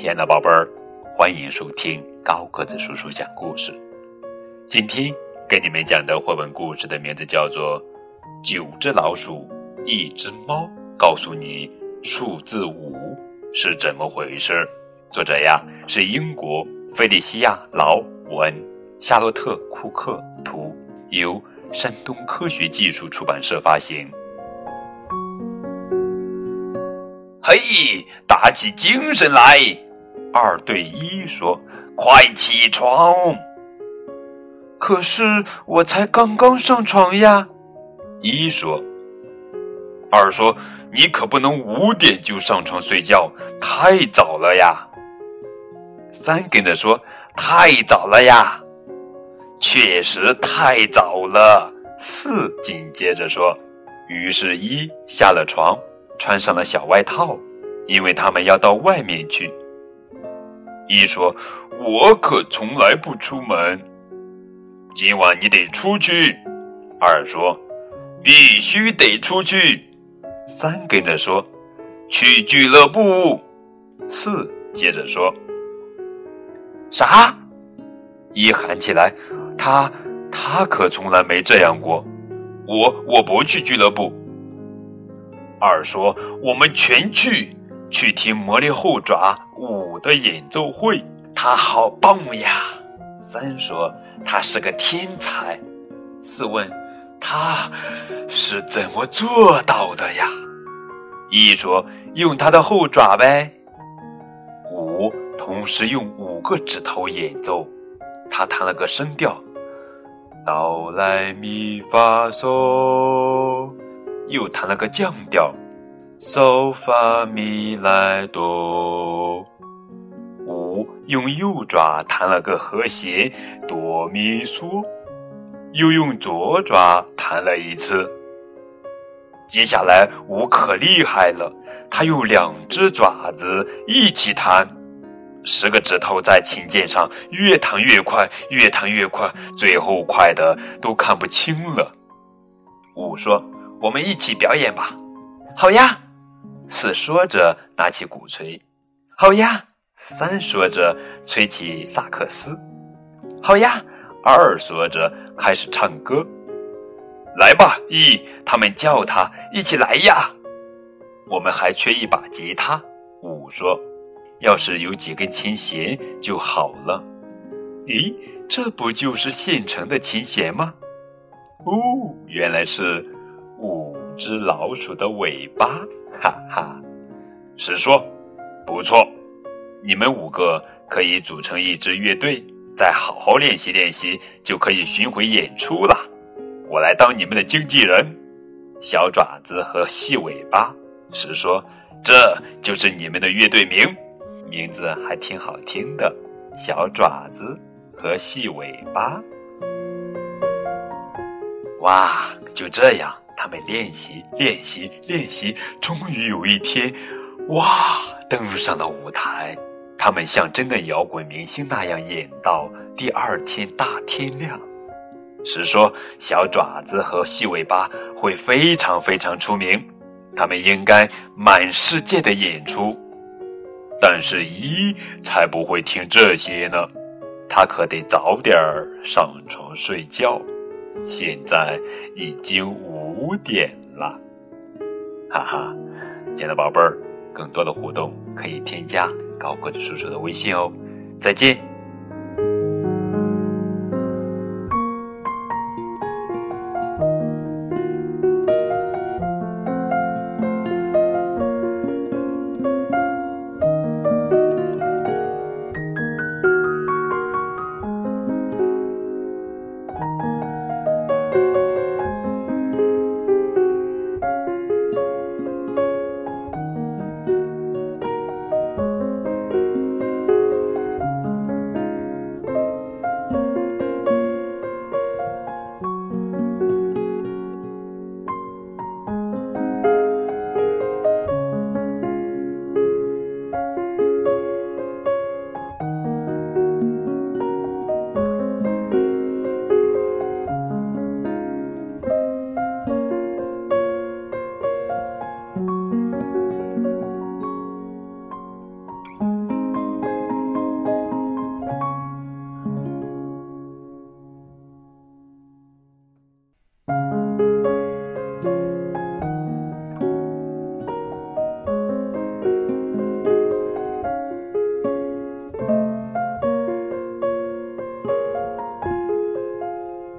亲爱的宝贝儿，欢迎收听高个子叔叔讲故事。今天给你们讲的绘本故事的名字叫做《九只老鼠，一只猫》，告诉你数字五是怎么回事。作者呀是英国菲利西亚·劳文、夏洛特·库克图，由山东科学技术出版社发行。嘿，打起精神来！二对一说：“快起床！”可是我才刚刚上床呀。一说。二说：“你可不能五点就上床睡觉，太早了呀。”三跟着说：“太早了呀。”确实太早了。四紧接着说。于是，一下了床。穿上了小外套，因为他们要到外面去。一说：“我可从来不出门，今晚你得出去。”二说：“必须得出去。”三跟着说：“去俱乐部。”四接着说：“啥？”一喊起来：“他他可从来没这样过。”我我不去俱乐部。二说：“我们全去，去听魔力后爪五的演奏会，他好棒呀！”三说：“他是个天才。”四问：“他是怎么做到的呀？”一说：“用他的后爪呗。”五同时用五个指头演奏，他弹了个声调：哆来咪发嗦。又弹了个降调，嗦发咪来哆。用右爪弹了个和弦，哆咪嗦。又用左爪弹了一次。接下来五可厉害了，他用两只爪子一起弹，十个指头在琴键上越弹越快，越弹越快，最后快的都看不清了。五说。我们一起表演吧，好呀。四说着拿起鼓槌，好呀。三说着吹起萨克斯，好呀。二说着开始唱歌，来吧。一他们叫他一起来呀。我们还缺一把吉他。五说，要是有几根琴弦就好了。咦，这不就是现成的琴弦吗？哦，原来是。五只老鼠的尾巴，哈哈！是说，不错，你们五个可以组成一支乐队，再好好练习练习，就可以巡回演出了。我来当你们的经纪人。小爪子和细尾巴是说，这就是你们的乐队名，名字还挺好听的。小爪子和细尾巴，哇，就这样。他们练习，练习，练习，终于有一天，哇，登上了舞台。他们像真的摇滚明星那样演到第二天大天亮。是说，小爪子和细尾巴会非常非常出名，他们应该满世界的演出。但是，一才不会听这些呢，他可得早点儿上床睡觉。现在已经五。点了，哈哈，亲爱的宝贝儿，更多的互动可以添加高个子叔叔的微信哦，再见。